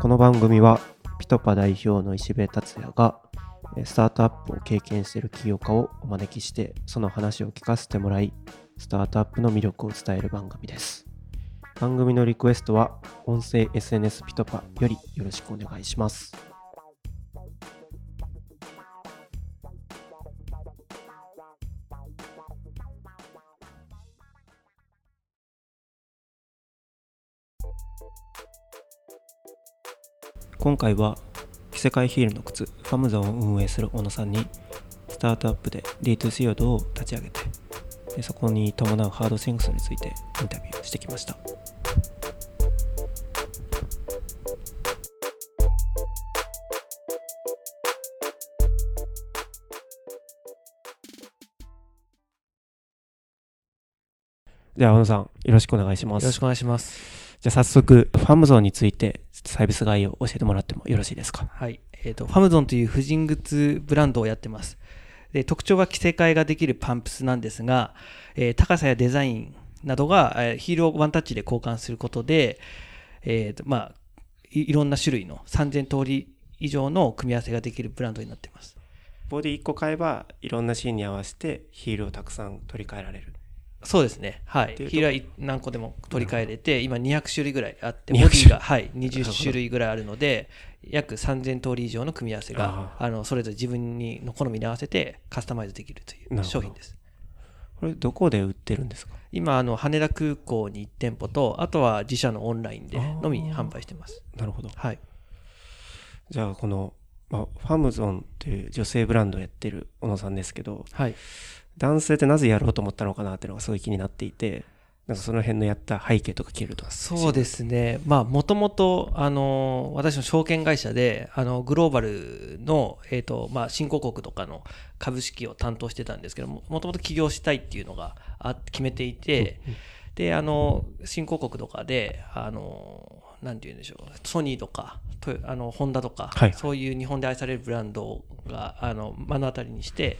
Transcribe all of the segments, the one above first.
この番組はピトパ代表の石部達也がスタートアップを経験している起業家をお招きしてその話を聞かせてもらいスタートアップの魅力を伝える番組です。番組のリクエストは音声 SNS ピトパよりよろしくお願いします。今回は着せ替えヒールの靴ファムゾンを運営する小野さんにスタートアップで D2C をどう立ち上げてでそこに伴うハードシングスについてインタビューしてきましたでは小野さんよろしくお願いしますよろしくお願いします。じゃあ早速ファムゾンについてサービス概要を教えてもらってもよろしいですか？はい。えっ、と、ファムゾンという婦人グッズブランドをやってます。で特徴は着せ替えができるパンプスなんですが、えー高さやデザインなどが、えーヒールをワンタッチで交換することで、えーとまあい、いろんな種類の3000通り以上の組み合わせができるブランドになっています。ボディ1個買えばいろんなシーンに合わせてヒールをたくさん取り替えられるそうですね。はい。ヒールはい何個でも取り替えれて、今200種類ぐらいあって、200ボディが、はい、なるほ20ど種類ぐらいあるので、約3000通り以上の組み合わせが、ああのそれぞれ自分にの好みに合わせてカスタマイズできるという商品です。これどこで売ってるんですか？今、あの羽田空港に1店舗と、あとは自社のオンラインでのみ販売してます。なるほどはい。じゃあこの、まあ、ファムゾンっていう女性ブランドをやってる小野さんですけどはい。男性ってなぜやろうと思ったのかなっていうのがすごい気になっていてなんかその辺のやった背景とか聞けるとそうですね、まあ、もともと、あの、私の証券会社で、あの、グローバルの、えっ、と、まあ、新興国とかの株式を担当してたんですけども、もともと起業したいっていうのがあ決めていて、で、あの、新興国とかで、あの、なんて言うんでしょう、ソニーとか、トヨあの、ホンダとか、はい。そういう日本で愛されるブランドが、あの、目の当たりにして、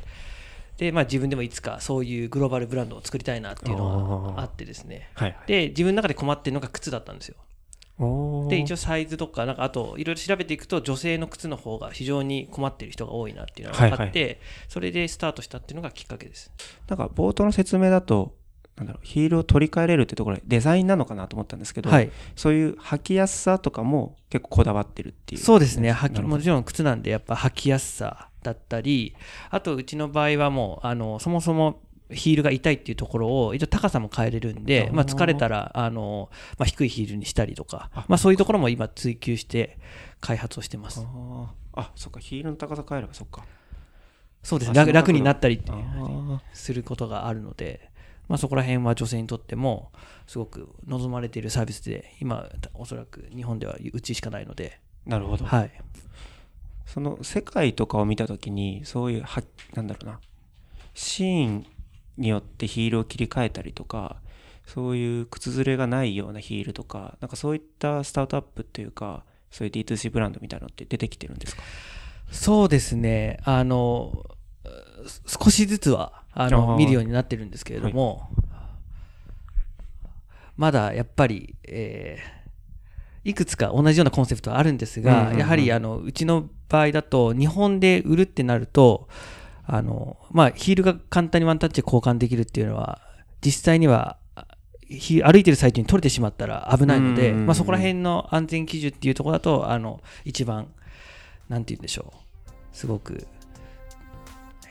で、まあ、自分でもいつかそういうグローバルブランドを作りたいなっていうのがあってですね。はいはいで、自分の中で困ってるのが靴だったんですよ。で、一応サイズとか、なんかあと、いろいろ調べていくと、女性の靴の方が非常に困ってる人が多いなっていうのがあって、はいそれでスタートしたっていうのがきっかけです。なんか冒頭の説明だとなんだろうヒールを取り替えれるってところでデザインなのかなと思ったんですけど、はい。そういう履きやすさとかも結構こだわってるっていうそうですね。履きもちろん靴なんで、やっぱ履きやすさだったり、あと、うちの場合はもう、あの、そもそも、ヒールが痛いっていうところを、一応高さも変えれるんでまあ、疲れたら、あの、まあ、低いヒールにしたりとか、まあ、そういうところも今追求して開発をしてます。あそっかヒールの高さ変えればそっかそうですね。楽楽になったりすることがあるので、まあ、そこら辺は女性にとってもすごく望まれているサービスで今おそらく日本ではうちしかないので、ーなるほど、はい、その世界とかを見た時にそういうはなんだろうな。シーンによってヒールを切り替えたりとかそういう靴ずれがないようなヒールとかなんかそういったスタートアップっていうかそういう D2C ブランドみたいなのって出てきてるんですか？そうですね。あのす少しずつはああのー。見るようになってるんですけれども、まだやっぱり、えーいくつか同じようなコンセプトはあるんですが、やはりあのうちの場合だと日本で売るってなるとあの、まあ、ヒールが簡単にワンタッチで交換できるっていうのは実際には歩いてる最中に取れてしまったら危ないので、まあ、そこら辺の安全基準っていうところだとあの一番なんて言うんでしょう。すごく、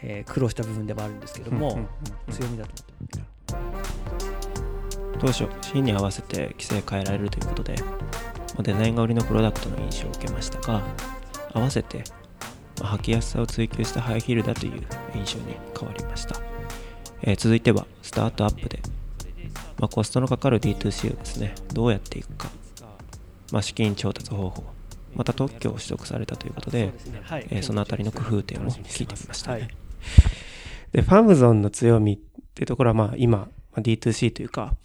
えー苦労した部分でもあるんですけども、うんうんうんうん。強みだと思って当初シーンに合わせて規制変えられるということでまあデザインが売りのプロダクトの印象を受けましたが合わせてまあ履きやすさを追求したハイヒールだという印象に変わりました、えー続いてはスタートアップで、まあ、コストのかかる D2C をですねどうやっていくか、まあ、資金調達方法。また特許を取得されたということではい。えーそのあたりの工夫点を聞いてみましたね。はいで、ファムゾンの強みってところは、まあ今、まあ D2C というか、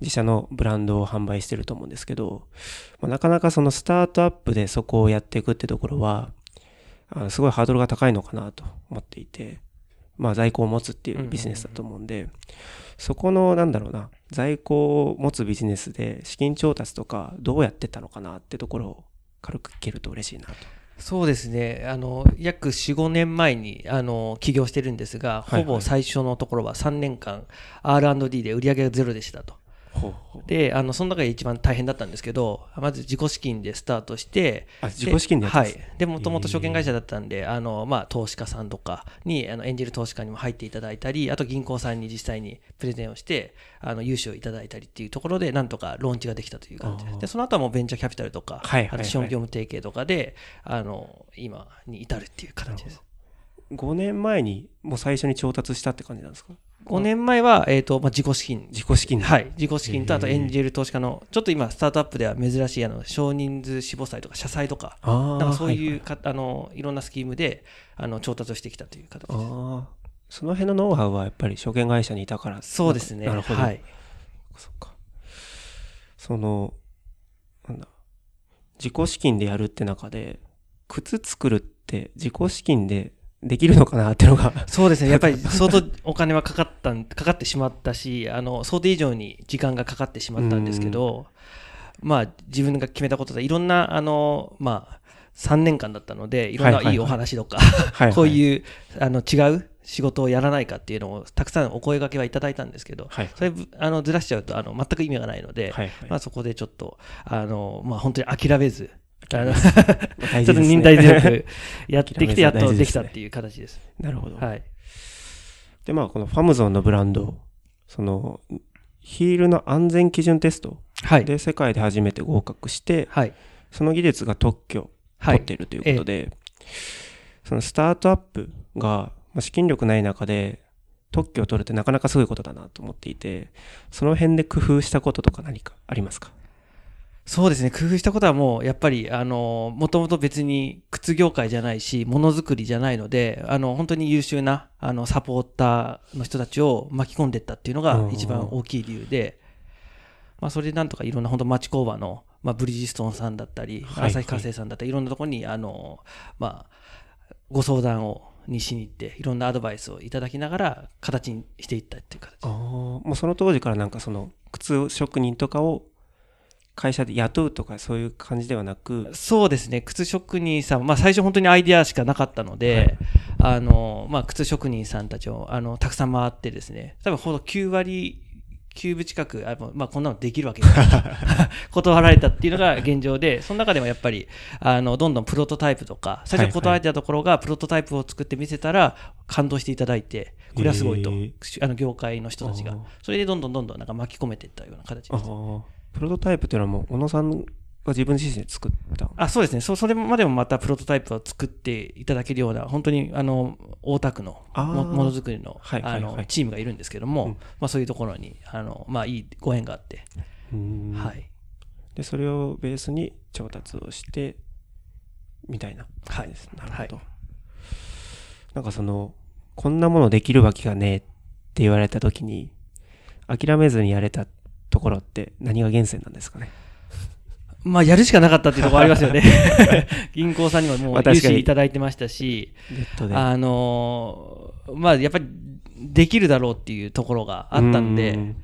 自社のブランドを販売してると思うんですけど、まあ、なかなかそのスタートアップでそこをやっていくってところは、あのすごいハードルが高いのかなと思っていて、まあ、在庫を持つっていうビジネスだと思うんで、そこのなんだろうな在庫を持つビジネスで資金調達とかどうやってたのかなってところを軽く聞けると嬉しいなと。そうですね。あの、約4、5年前に、あの、起業してるんですが、ほぼ最初のところは3年間 R&D で売り上げがゼロでしたと。ほうほうで、あの、その中で一番大変だったんですけど、まず自己資金でスタートして、あ自己資金ではい。で、もともと証券会社だったんで、あの、まあ、投資家さんとかに、あの、エンジェル投資家にも入っていただいたり、あと銀行さんに実際にプレゼンをして、あの、融資をいただいたりっていうところで、なんとかローンチができたという感じ。で、その後はもうベンチャーキャピタルとか、はいはいはいあと資本業務提携とかで、あの、今に至るっていう形です。5年前にもう最初に調達したって感じなんですか？5年前は、えっ、と、まあ、自己資金。自己資金ではい。自己資金と、あとエンジェル投資家の、ちょっと今、スタートアップでは珍しい、あの、少人数死亡債とか、社債とか、なんかそうはいいうか、あの、いろんなスキームで、あの、調達をしてきたという形です。その辺のノウハウはやっぱり証券会社にいたからそうですね。なるほど、はい。そっかそのなんだ自己資金でやるって中で靴作るって自己資金でできるのかなっていうのが。そうですね。やっぱり相当お金はかかったん、かかってしまったし、あの、想定以上に時間がかかってしまったんですけど、まあ、自分が決めたことで、いろんな、あの、まあ、3年間だったので、いろんないいお話とか、こういう、あの、違う仕事をやらないかっていうのを、たくさんお声掛けはいただいたんですけど、はい。それ、あの、ずらしちゃうと、あの、全く意味がないので、はいはい。まあ、そこでちょっと、あの、まあ、本当に諦めず、ちょっと忍耐強くやってきて、やっとできたっていう形です。なるほど、はい。でまあこのファムゾンのブランドそのヒールの安全基準テストはい。で世界で初めて合格してはい。その技術が特許はい取っているということで、そのスタートアップがまあ資金力ない中で特許を取るってなかなかすごいことだなと思っていて、その辺で工夫したこととか何かありますか？そうですね。工夫したことはもう、やっぱり、あの、もともと別に靴業界じゃないし、ものづくりじゃないので、あの、本当に優秀な、あの、サポーターの人たちを巻き込んでいったっていうのが一番大きい理由で、まあ、それでなんとかいろんな本当町工場の、まあ、ブリヂストンさんだったり、はい旭化成さんだったり、いろんなところに、あの、まあ、ご相談を、にしに行って、いろんなアドバイスをいただきながら、形にしていったっていう形。ああ、もうその当時からなんかその靴職人とかを会社で雇うとかそういう感じではなく、そうですね、靴職人さん、まあ、最初、本当にアイデアしかなかったので、あのまあ、靴職人さんたちをあのたくさん回ってですね、多分ほど9割9分近く、あまあ、こんなのできるわけがない。断られたっていうのが現状で、その中でもやっぱりあのどんどんプロトタイプとか、最初断られてたところが、プロトタイプを作って見せたら、感動していただいて、これはすごいと、へー。あの業界の人たちが。それでどんどんどんどんなんか巻き込めていったような形です。プロトタイプっていうのはもう小野さんが自分自身で作った？あそうですね。そ、それまでもまたプロトタイプを作っていただけるような、本当にあの大田区のもものづくりの,、はいはいはい。あのチームがいるんですけども、うん。まあ、そういうところにあの、まあ、いいご縁があって、はい、でそれをベースに調達をしてみたいな感じです、なるほど、なんかそのこんなものできるわけがねえって言われた時に諦めずにやれたところって何が源泉なんですかね？まあ、やるしかなかったっていうところありますよね。銀行さんにももう融資いただいてましたし、あのーまあ、やっぱりできるだろうっていうところがあったんで、うん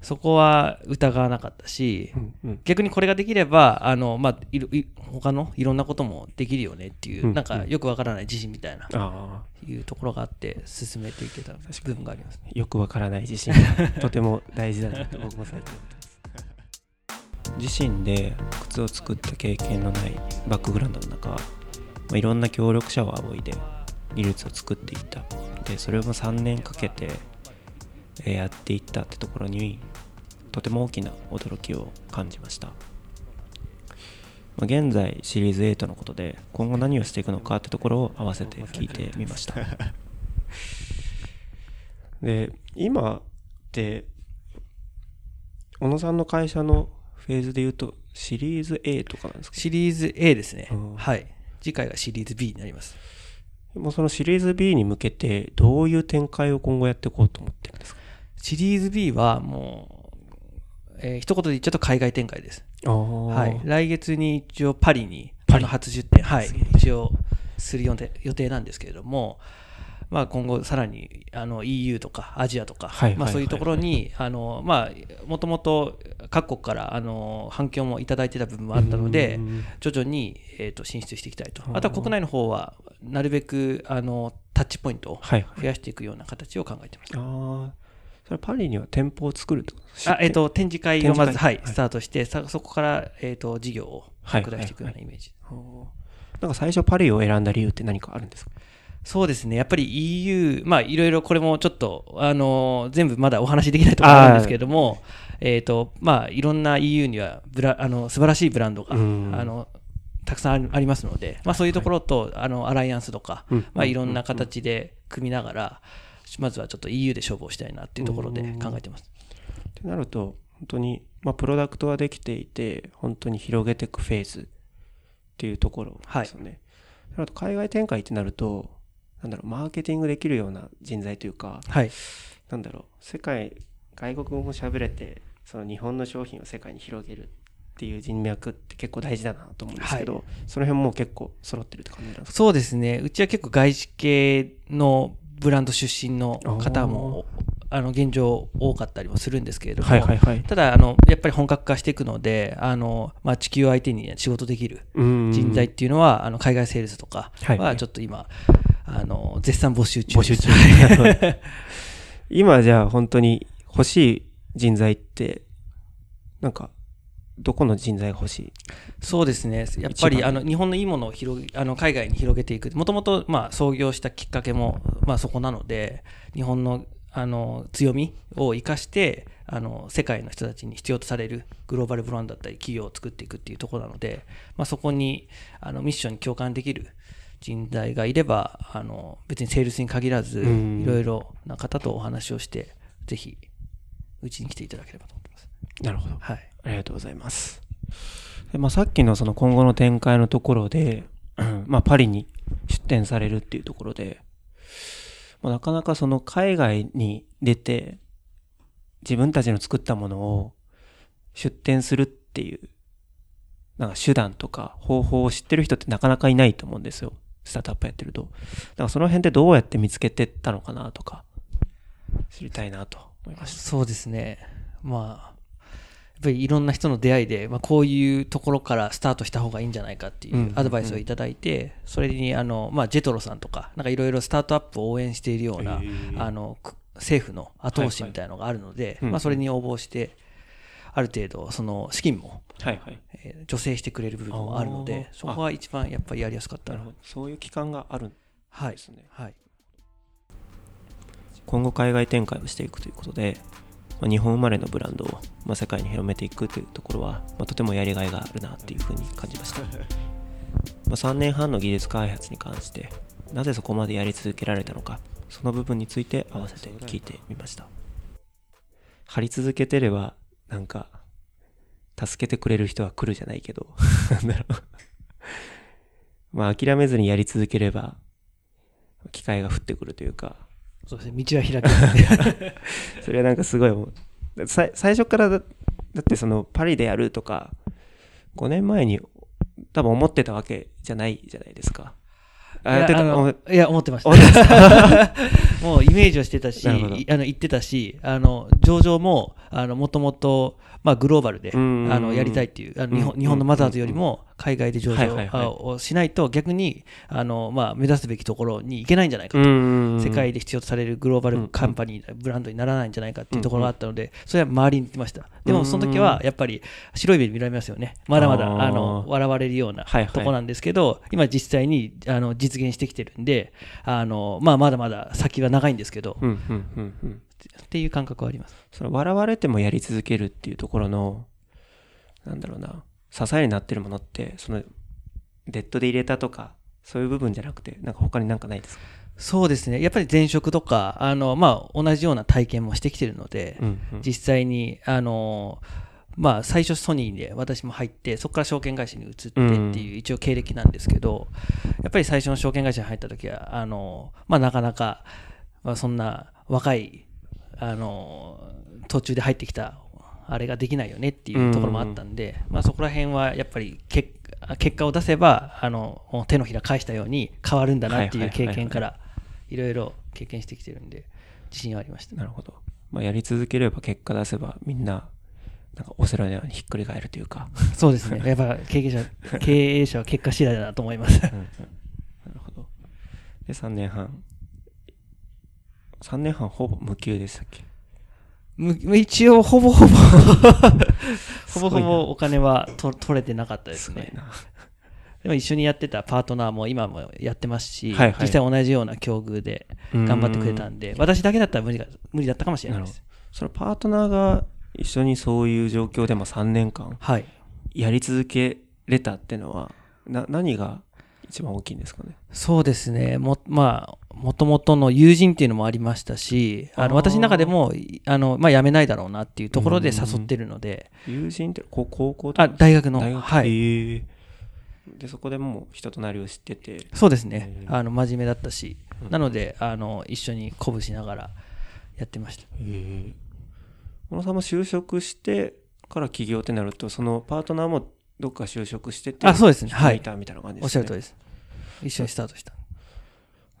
そこは疑わなかったし、うんうん。逆にこれができれば、あの、まあ、いろい他のいろんなこともできるよねっていう、うんなんかよくわからない自信みたいな、ああ。いうところがあって、進めていけた部分があります。よくわからない自信。がとても大事だなと僕も最近思ってます。自身で靴を作った経験のないバックグラウンドの中、まあ、いろんな協力者を仰いで技術を作っていった。でそれを3年かけてえーやっていったってところにとても大きな驚きを感じました、まあ、現在シリーズ8のことで今後何をしていくのかってところを合わせて聞いてみました で今って小野さんの会社のフェーズで言うとシリーズ A とかなんですか？シリーズ A ですねうん。はい。次回がシリーズ B になります。もうそのシリーズ B に向けてどういう展開を今後やっていこうと思ってるんですか？シリーズ B はもう、えー一言で言っちゃうと海外展開です。あはい。は来月に一応パリに、パリ。あの初出店、はい。一応する予定予定なんですけれども、まあ、今後さらにあの EU とかアジアとか、はいはいはいはい。まあ、そういうところにあのまあもともと各国からあの反響もいただいてた部分もあったのでうん徐々に、えー、と進出していきたいと。うんあとは国内の方はなるべくあのタッチポイントをはいはい。増やしていくような形を考えてます。ああそれはパリには店舗を作るってこと？あえー、と展示会をまず、はいスタートしてさそこから、えー、と事業を拡大していくようなイメージ、なんか最初パリを選んだ理由って何かあるんですか？そうですね。やっぱり EU まあいろいろこれもちょっとあの全部まだお話しできないところあるんですけれどもえっ、とまあいろんな EU にはブラあの素晴らしいブランドが、うん。あのたくさんありますので、まあ、そういうところと、あのアライアンスとか、うん。まあ、いろんな形で組みながら、まずはちょっと EU で勝負をしたいなっていうところで考えてます。ってなると本当に、まあ、プロダクトはできていて本当に広げていくフェーズっていうところですよね。それと海外展開ってなるとなんだろうマーケティングできるような人材というかはい、なんだろう世界外国語も喋れてその日本の商品を世界に広げるっていう人脈って結構大事だなと思うんですけど、はい。その辺も結構揃ってるって感じなんですか？そうですね、うちは結構外資系のブランド出身の方もあの現状多かったりもするんですけれども、はいはいはい。ただあの、やっぱり本格化していくので、あのまあ、地球相手に仕事できるうん。人材っていうのは、あの海外セールスとかはいははい。ちょっと今、あの絶賛募集中募集中。今じゃあ本当に欲しい人材ってなんかどこの人材が欲しい？そうですね、やっぱりあの日本のいいものを広げあの海外に広げていく、もともとまあ創業したきっかけもまあそこなので、日本のあの強みを生かしてあの、世界の人たちに必要とされるグローバルブランドだったり、企業を作っていくっていうところなので、まあ、そこにあのミッションに共感できる人材がいれば、あの別にセールスに限らず、うん。いろいろな方とお話をして、ぜひうちに来ていただければと。思ってます。なるほどはいありがとうございます。でまあ、さっきのその今後の展開のところで、う んまあ、パリに出展されるっていうところで、まあ、なかなかその海外に出て、自分たちの作ったものを出展するっていう、なんか手段とか方法を知ってる人ってなかなかいないと思うんですよ。スタートアップやってると。だからその辺ってどうやって見つけてったのかなとか、知りたいなと思いました。そうですね。まあ、やっぱりいろんな人の出会いで、まあ、こういうところからスタートした方がいいんじゃないかっていうんうんううんアドバイスをいただいて、それにあの、まあ、ジェトロさんとか、なんかいろいろスタートアップを応援しているような、へーあのく政府の後押しみたいなのがあるので、うんまあ、それに応募して、ある程度、その資金も、はいはい。えー助成してくれる部分もあるので、そこは一番やっぱりやりやすかったなるほど。そういう期間があるんはいですね。はい。今後海外展開をしていくということで、まあ日本生まれのブランドを、まあ、世界に広めていくというところは、まあ、とてもやりがいがあるなっていうふうに感じました。まあ3年半の技術開発に関して、なぜそこまでやり続けられたのか、その部分について合わせて聞いてみました。張り続けてれば、なんか、助けてくれる人は来るじゃないけど、なんだろう。まあ諦めずにやり続ければ、機会が降ってくるというか、そうですね、道は開ける。それはなんかすごい。最初からだだってそのパリでやるとか5年前に多分思ってたわけじゃないじゃないですか。あやってた？いや思いや、思ってました。もうイメージをしてたし、あの言ってたし、あの上場もあのもともと、まあ、グローバルであうんのやりたいっていうあの日本、うん日本のマザーズよりも海外で上場をしないと逆にあの、まあ、目指すべきところに行けないんじゃないかと。世世界で必要とされるグローバルカンパニー、ブランドにならないんじゃないかっていうところがあったので、それは周りに言ってました。でも、その時はやっぱり白い目で見られますよね。まだまだあの笑われるようなとこなんですけど、今実際にあの実現してきてるんで、あのまあ、まだまだ先は長いんですけど、うんうんうんうんっていう感覚はあります。その笑われてもやり続けるっていうところのなんだろうな支えになってるものってそのデッドで入れたとかそういう部分じゃなくてなんか他になんかないですか？そうですね。やっぱり前職とか、あの、まあ、同じような体験もしてきてるので、うんうん実際に、あの、まあ、最初ソニーで私も入って、そこから証券会社に移ってっていう一応経歴なんですけど、やっぱり最初の証券会社に入った時は、あの、まあ、なかなか、まあ、そんな若い、あの、途中で入ってきた、あれができないよねっていうところもあったんで、まあ、そこら辺はやっぱり結結果を出せば、あの、手のひら返したように変わるんだなっていう経験からいろいろ経験してきてるんで自信はありましたなるほど。まあ、やり続ければ結果出せばみんな、なんかオセロのようにひっくり返るというか。そうですねやっぱ経営者 経営者は結果次第だなと思いますうんうんなるほど。で、3年半。3年半ほぼ無給でしたっけ？む一応ほぼほぼ。ほぼほぼお金はと取れてなかったですね。でも一緒にやってたパートナーも今もやってますし、はいはい。実際同じような境遇で頑張ってくれたんで私だけだったら無理が無理だったかもしれないです。そのパートナーが一緒にそういう状況でも3年間はい。やり続けれたっていうのは、な、何が一番大きいんですかね。そうですね。もまあもともとの友人っていうのもありましたしあの私の中でもいあの、まあ、辞めないだろうなっていうところで誘ってるので。友人ってこ高校あ大学の。はい。で、そこでもう人となりを知ってて。そうですね。あの真面目だったし。うん。なのであの一緒に鼓舞しながらやってました。小野さんも就職してから起業ってなると、そのパートナーもどっか就職してて、あそうですねはい引いたみたいな感じですね。おっしゃる通りです一緒にスタートした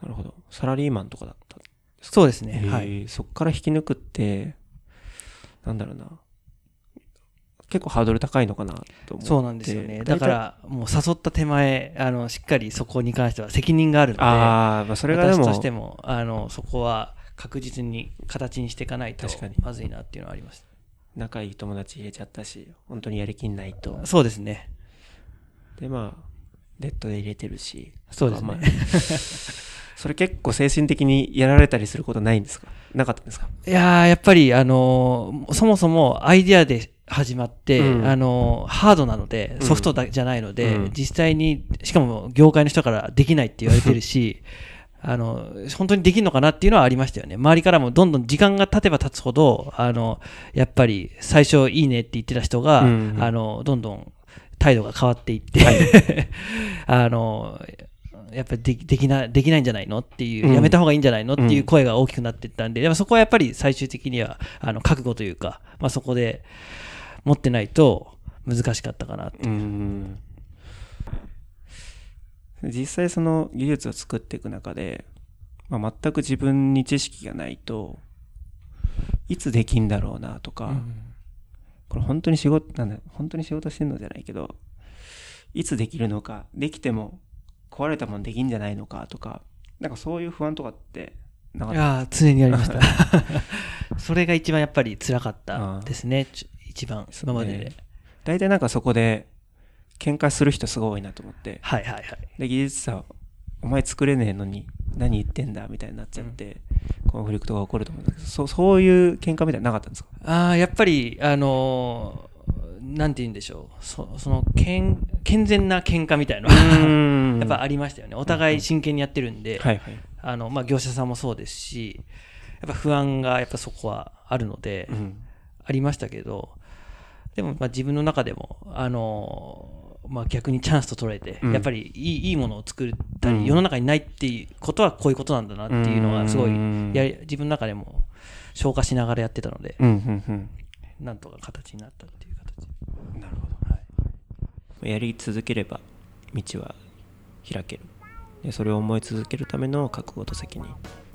なるほど。サラリーマンとかだった。そうですねはいそっから引き抜くって、なんだろうな。結構ハードル高いのかなと思って。そうなんですよね。だから、もう誘った手前、あの、しっかりそこに関しては責任があるので、ああ、まあそれが私としても、あの、そこは確実に形にしていかないと確かに、まずいなっていうのはありまし仲いい友達入れちゃったし、本当にやりきんないとた。。そうですね。で、まあ、ネットで入れてるし。そうですねまあ それ結構精神的にやられたりすることないんですか？なかったんですか？いやー、やっぱり、あのーそもそもアイディアで始まって、うんあのーハードなので、うんソフトだじゃないので、うん実際に、しかも業界の人からできないって言われてるし、あの、本当にできるのかなっていうのはありましたよね。周りからもどんどん時間が経てば経つほど、あの、やっぱり最初いいねって言ってた人が、うんうん。あの、どんどん態度が変わっていって、あの、やっぱりできできなできないんじゃないのっていう、うん。やめた方がいいんじゃないのってうん。いう声が大きくなっていったんで、でもそこはやっぱり最終的にはあの覚悟というか、まあ、そこで持ってないと難しかったかなってう。ーん実際その技術を作っていく中で、まあ、全く自分に知識がないといつできんだろうなとか、これ本当に仕事なんだ本当に仕事してんのじゃないけどいつできるのかできても壊れたもんできんじゃないのかとかなんかそういう不安とかってなかった？いやー常にありました。それが一番やっぱり辛かったですね一番今までで、ね大体なんかそこで喧嘩する人すごい多いなと思って。はいはいはい。で技術者お前作れねえのに何言ってんだみたいになっちゃって、コンフリクトが起こると思うんだけどそうそういう喧嘩みたいなのなかったんですか？ああやっぱりあのーなんて言うんでしょう。そその健健全な喧嘩みたいなのはやっぱありましたよね。お互い真剣にやってるんで、はいはい、あのまあ、業者さんもそうですしやっぱ不安がやっぱそこはあるので、うん。ありましたけどでもまあ自分の中でもあのまあ、逆にチャンスと捉えて、うん。やっぱりいいいいものを作ったり、うん。世の中にないっていうことはこういうことなんだなっていうのがすごいうん。やり自分の中でも消化しながらやってたので、なんとか形になったっていう形。なるほはい。どやり続ければ道は開ける。でそれを思い続けるための覚悟と責任。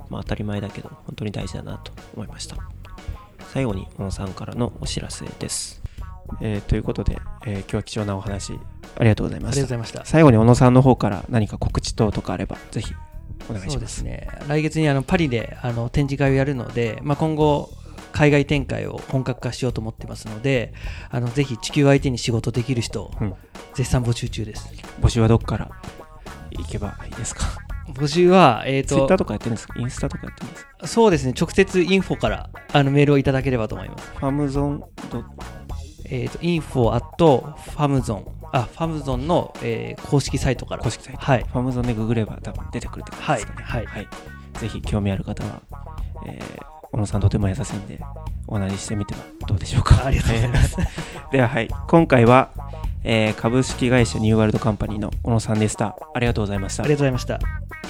まあ当たり前だけど本当に大事だなと思いました。最後に小野さんからのお知らせです、えーということで、えー今日は貴重なお話ありがとうございあました。最後に小野さんの方から何か告知等とかあればぜひお願いしそうまですすね。来月にあのパリであの展示会をやるので、まあ、今後海外展開を本格化しようと思ってますのであのぜひ地球相手に仕事できる人、うん。絶賛募集中です。募集はどっから行けばいいですか？募集は、えーツイッターととかやってるんですか？インスタとかやってるんですか？そうですね。直接インフォからあのメールをいただければと思います。ファムゾンドえっ、と info at ファムゾンあファムゾンの、えー公式サイトから。公式サイト。はい。ファムゾンでググれば多分出てくるって感じですかね。はい。はい。ぜひ興味ある方は、えー小野さんとても優しいんで、お話ししてみてはどうでしょうか。ありがとうございます。では、はい。今回は、えー株式会社ニューワールドカンパニーの小野さんでした。ありがとうございました。ありがとうございました